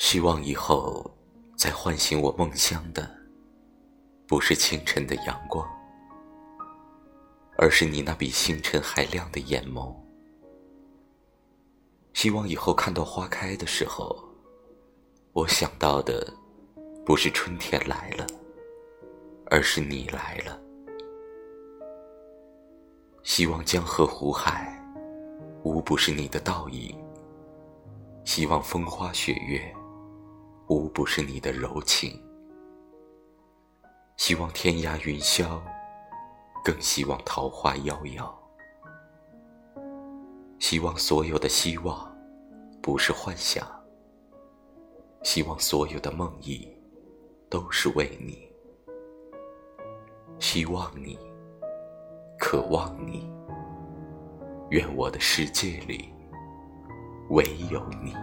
希望以后再唤醒我梦乡的，不是清晨的阳光，而是你那比星辰还亮的眼眸。希望以后看到花开的时候，我想到的不是春天来了，而是你来了。希望江河湖海，无不是你的倒影；希望风花雪月，无不是你的柔情；希望天涯云霄，更希望桃花夭夭。希望所有的希望，不是幻想；希望所有的梦呓，都是为你。希望你。渴望你，愿我的世界里唯有你。